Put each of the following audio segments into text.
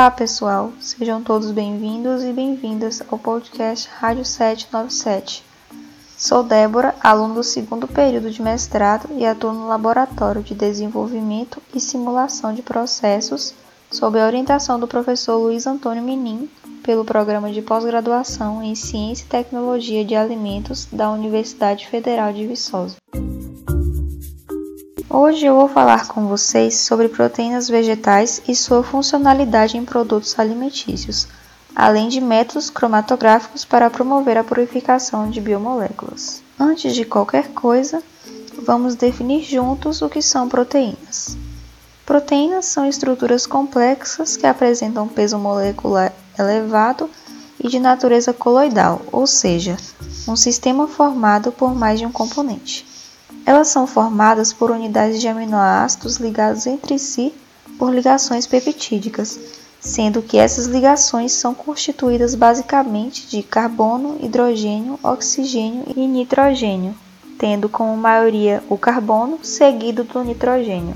Olá pessoal, sejam todos bem-vindos e bem-vindas ao podcast Rádio 797. Sou Débora, aluna do segundo período de mestrado e atuo no Laboratório de Desenvolvimento e Simulação de Processos, sob a orientação do professor Luiz Antônio Menin, pelo Programa de Pós-Graduação em Ciência e Tecnologia de Alimentos da Universidade Federal de Viçosa. Hoje eu vou falar com vocês sobre proteínas vegetais e sua funcionalidade em produtos alimentícios, além de métodos cromatográficos para promover a purificação de biomoléculas. Antes de qualquer coisa, vamos definir juntos o que são proteínas. Proteínas são estruturas complexas que apresentam peso molecular elevado e de natureza coloidal, ou seja, um sistema formado por mais de um componente. Elas são formadas por unidades de aminoácidos ligados entre si por ligações peptídicas, sendo que essas ligações são constituídas basicamente de carbono, hidrogênio, oxigênio e nitrogênio, tendo como maioria o carbono seguido do nitrogênio.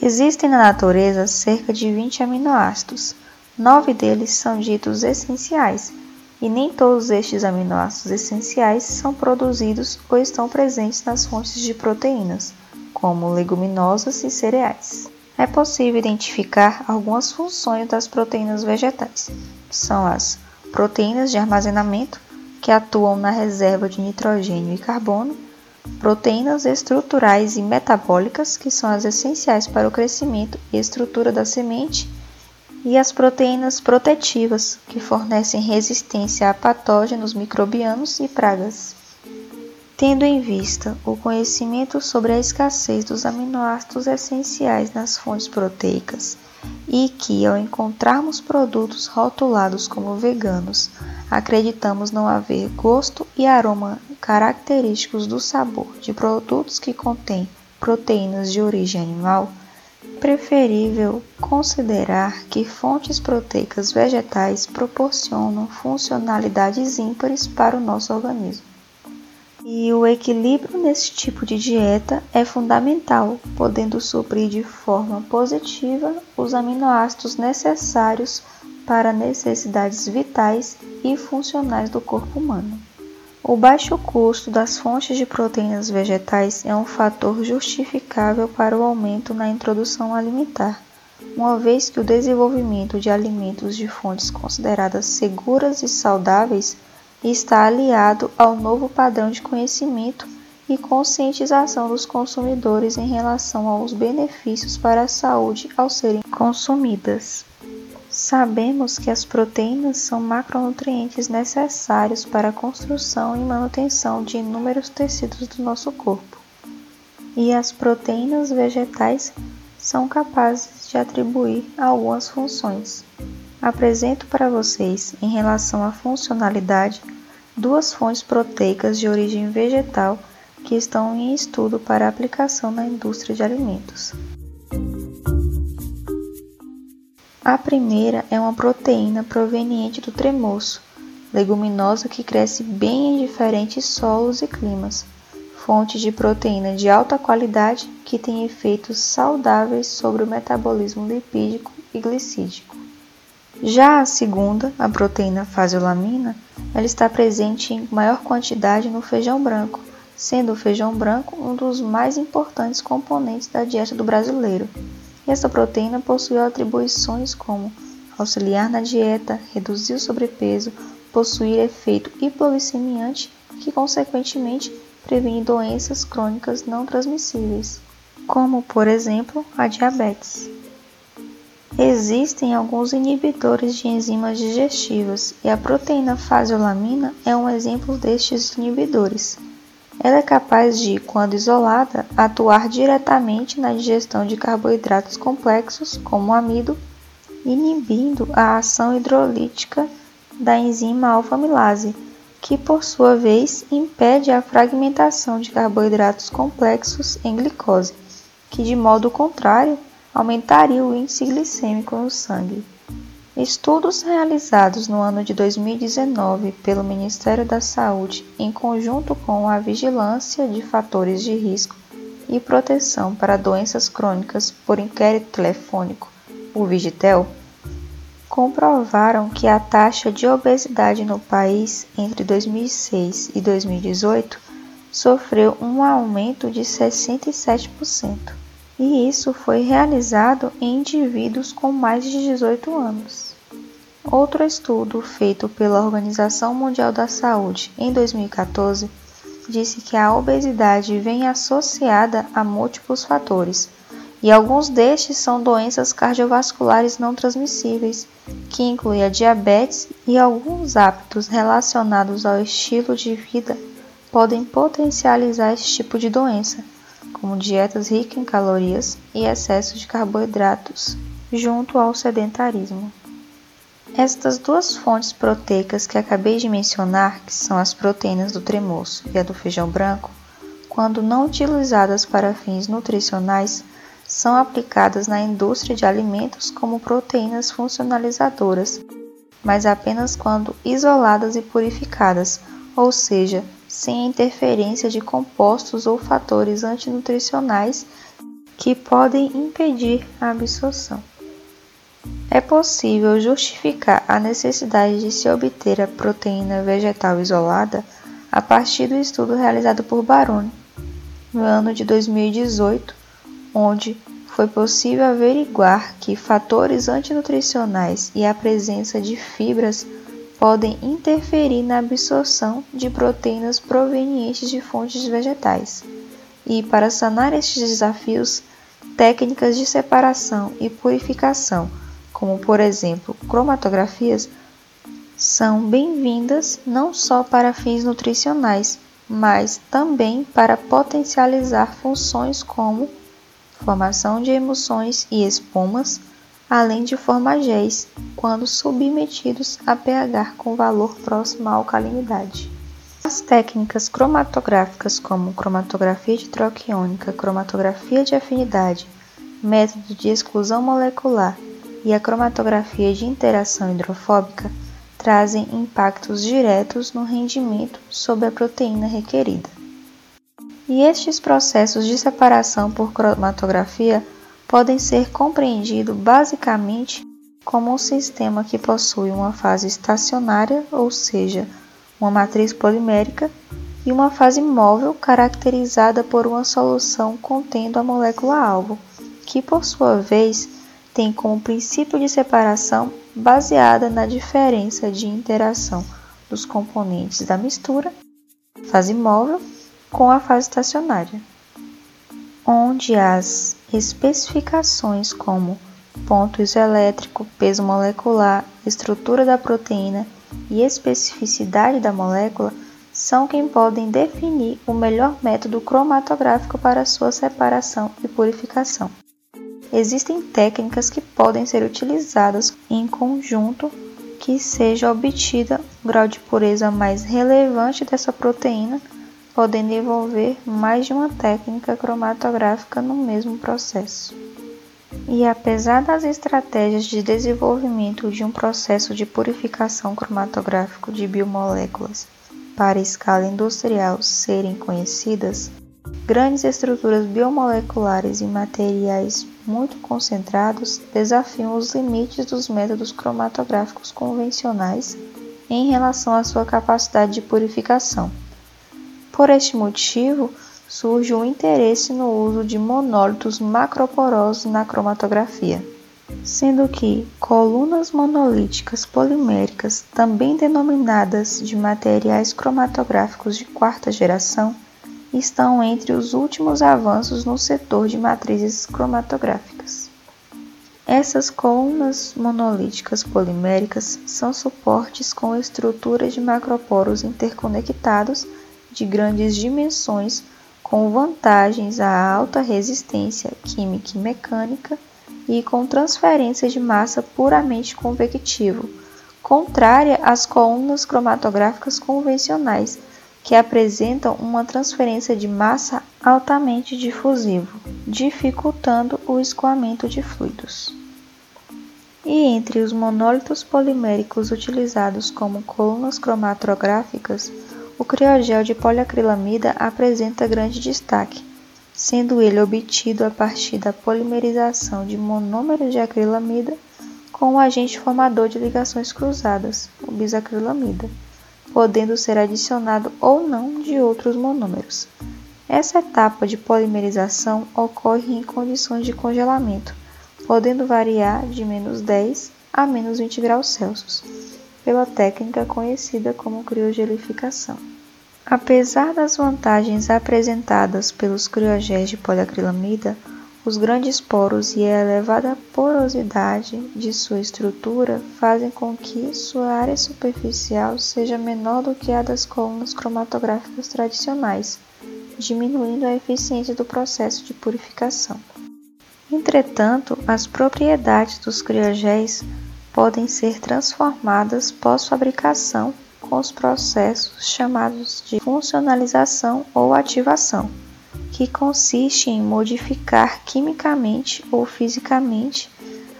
Existem na natureza cerca de 20 aminoácidos. Nove deles são ditos essenciais, e nem todos estes aminoácidos essenciais são produzidos ou estão presentes nas fontes de proteínas, como leguminosas e cereais. É possível identificar algumas funções das proteínas vegetais, são as proteínas de armazenamento, que atuam na reserva de nitrogênio e carbono, proteínas estruturais e metabólicas, que são as essenciais para o crescimento e estrutura da semente, e as proteínas protetivas, que fornecem resistência a patógenos microbianos e pragas. Tendo em vista o conhecimento sobre a escassez dos aminoácidos essenciais nas fontes proteicas e que, ao encontrarmos produtos rotulados como veganos, acreditamos não haver gosto e aroma característicos do sabor de produtos que contêm proteínas de origem animal, preferível considerar que fontes proteicas vegetais proporcionam funcionalidades ímpares para o nosso organismo. E o equilíbrio nesse tipo de dieta é fundamental, podendo suprir de forma positiva os aminoácidos necessários para necessidades vitais e funcionais do corpo humano. O baixo custo das fontes de proteínas vegetais é um fator justificável para o aumento na introdução alimentar, uma vez que o desenvolvimento de alimentos de fontes consideradas seguras e saudáveis está aliado ao novo padrão de conhecimento e conscientização dos consumidores em relação aos benefícios para a saúde ao serem consumidas. Sabemos que as proteínas são macronutrientes necessários para a construção e manutenção de inúmeros tecidos do nosso corpo. E as proteínas vegetais são capazes de atribuir algumas funções. Apresento para vocês, em relação à funcionalidade, duas fontes proteicas de origem vegetal que estão em estudo para aplicação na indústria de alimentos. A primeira é uma proteína proveniente do tremoço, leguminosa que cresce bem em diferentes solos e climas, fonte de proteína de alta qualidade que tem efeitos saudáveis sobre o metabolismo lipídico e glicídico. Já a segunda, a proteína faseolamina, ela está presente em maior quantidade no feijão branco, sendo o feijão branco um dos mais importantes componentes da dieta do brasileiro essa proteína possui atribuições como auxiliar na dieta, reduzir o sobrepeso, possuir efeito hipoglicemiante que, consequentemente, previne doenças crônicas não transmissíveis, como, por exemplo, a diabetes. Existem alguns inibidores de enzimas digestivas e a proteína faseolamina é um exemplo destes inibidores. Ela é capaz de, quando isolada, atuar diretamente na digestão de carboidratos complexos, como o amido, inibindo a ação hidrolítica da enzima alfa-amilase, que por sua vez impede a fragmentação de carboidratos complexos em glicose, que de modo contrário aumentaria o índice glicêmico no sangue. Estudos realizados no ano de 2019 pelo Ministério da Saúde, em conjunto com a Vigilância de Fatores de Risco e Proteção para Doenças Crônicas por Inquérito Telefônico, o Vigitel, comprovaram que a taxa de obesidade no país entre 2006 e 2018 sofreu um aumento de 67%, e isso foi realizado em indivíduos com mais de 18 anos. Outro estudo feito pela Organização Mundial da Saúde em 2014 disse que a obesidade vem associada a múltiplos fatores, e alguns destes são doenças cardiovasculares não transmissíveis, que incluem a diabetes e alguns hábitos relacionados ao estilo de vida podem potencializar esse tipo de doença, como dietas ricas em calorias e excesso de carboidratos, junto ao sedentarismo. Estas duas fontes proteicas que acabei de mencionar, que são as proteínas do tremoço e a do feijão branco, quando não utilizadas para fins nutricionais, são aplicadas na indústria de alimentos como proteínas funcionalizadoras, mas apenas quando isoladas e purificadas, ou seja, sem interferência de compostos ou fatores antinutricionais que podem impedir a absorção. É possível justificar a necessidade de se obter a proteína vegetal isolada a partir do estudo realizado por Baroni no ano de 2018, onde foi possível averiguar que fatores antinutricionais e a presença de fibras podem interferir na absorção de proteínas provenientes de fontes vegetais. E para sanar estes desafios, técnicas de separação e purificação como por exemplo cromatografias, são bem-vindas não só para fins nutricionais, mas também para potencializar funções como formação de emulsões e espumas, além de formagéis, quando submetidos a pH com valor próximo à alcalinidade. As técnicas cromatográficas como cromatografia de troca iônica, cromatografia de afinidade, método de exclusão molecular e a cromatografia de interação hidrofóbica trazem impactos diretos no rendimento sobre a proteína requerida. E estes processos de separação por cromatografia podem ser compreendidos basicamente como um sistema que possui uma fase estacionária, ou seja, uma matriz polimérica, e uma fase móvel caracterizada por uma solução contendo a molécula-alvo, que por sua vez tem como princípio de separação baseada na diferença de interação dos componentes da mistura, fase móvel, com a fase estacionária, onde as especificações como ponto isoelétrico, peso molecular, estrutura da proteína e especificidade da molécula são quem podem definir o melhor método cromatográfico para sua separação e purificação. Existem técnicas que podem ser utilizadas em conjunto que seja obtida o grau de pureza mais relevante dessa proteína, podendo envolver mais de uma técnica cromatográfica no mesmo processo. E apesar das estratégias de desenvolvimento de um processo de purificação cromatográfico de biomoléculas para escala industrial serem conhecidas, Grandes estruturas biomoleculares e materiais muito concentrados desafiam os limites dos métodos cromatográficos convencionais em relação à sua capacidade de purificação. Por este motivo, surge o interesse no uso de monólitos macroporosos na cromatografia, sendo que colunas monolíticas poliméricas, também denominadas de materiais cromatográficos de quarta geração, estão entre os últimos avanços no setor de matrizes cromatográficas. Essas colunas monolíticas poliméricas são suportes com estruturas de macroporos interconectados de grandes dimensões com vantagens à alta resistência química e mecânica e com transferência de massa puramente convectivo, contrária às colunas cromatográficas convencionais, que apresentam uma transferência de massa altamente difusivo, dificultando o escoamento de fluidos. E entre os monólitos poliméricos utilizados como colunas cromatográficas, o criogel de poliacrilamida apresenta grande destaque, sendo ele obtido a partir da polimerização de monômeros de acrilamida com o agente formador de ligações cruzadas, o bisacrilamida, podendo ser adicionado ou não de outros monômeros. Essa etapa de polimerização ocorre em condições de congelamento, podendo variar de menos 10 a menos 20 graus Celsius, pela técnica conhecida como criogelificação. Apesar das vantagens apresentadas pelos criogéis de poliacrilamida, os grandes poros e a elevada porosidade de sua estrutura fazem com que sua área superficial seja menor do que a das colunas cromatográficas tradicionais, diminuindo a eficiência do processo de purificação. Entretanto, as propriedades dos criogéis podem ser transformadas pós-fabricação com os processos chamados de funcionalização ou ativação, que consiste em modificar quimicamente ou fisicamente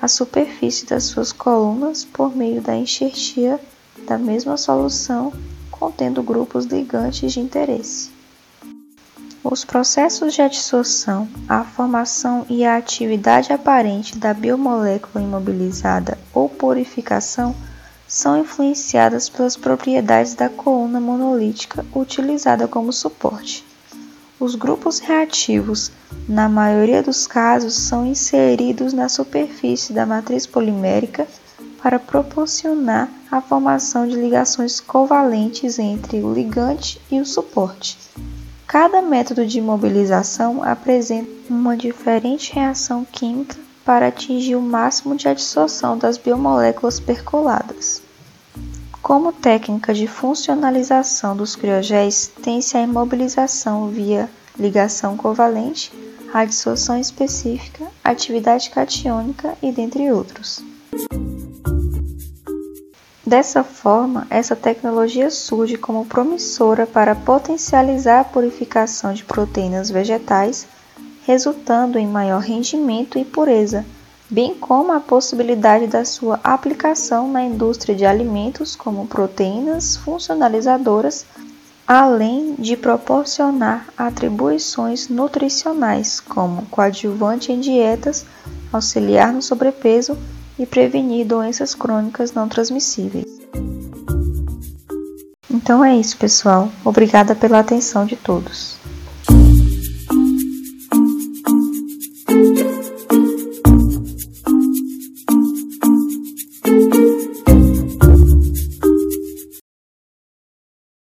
a superfície das suas colunas por meio da enxertia da mesma solução contendo grupos ligantes de interesse. Os processos de adsorção, a formação e a atividade aparente da biomolécula imobilizada ou purificação são influenciadas pelas propriedades da coluna monolítica utilizada como suporte. Os grupos reativos, na maioria dos casos, são inseridos na superfície da matriz polimérica para proporcionar a formação de ligações covalentes entre o ligante e o suporte. Cada método de imobilização apresenta uma diferente reação química para atingir o máximo de adsorção das biomoléculas percoladas. Como técnica de funcionalização dos criogéis, tem-se a imobilização via ligação covalente, a adsorção específica, atividade catiônica e dentre outros. Dessa forma, essa tecnologia surge como promissora para potencializar a purificação de proteínas vegetais, resultando em maior rendimento e pureza, bem como a possibilidade da sua aplicação na indústria de alimentos como proteínas funcionalizadoras, além de proporcionar atribuições nutricionais como coadjuvante em dietas, auxiliar no sobrepeso e prevenir doenças crônicas não transmissíveis. Então é isso, pessoal. Obrigada pela atenção de todos.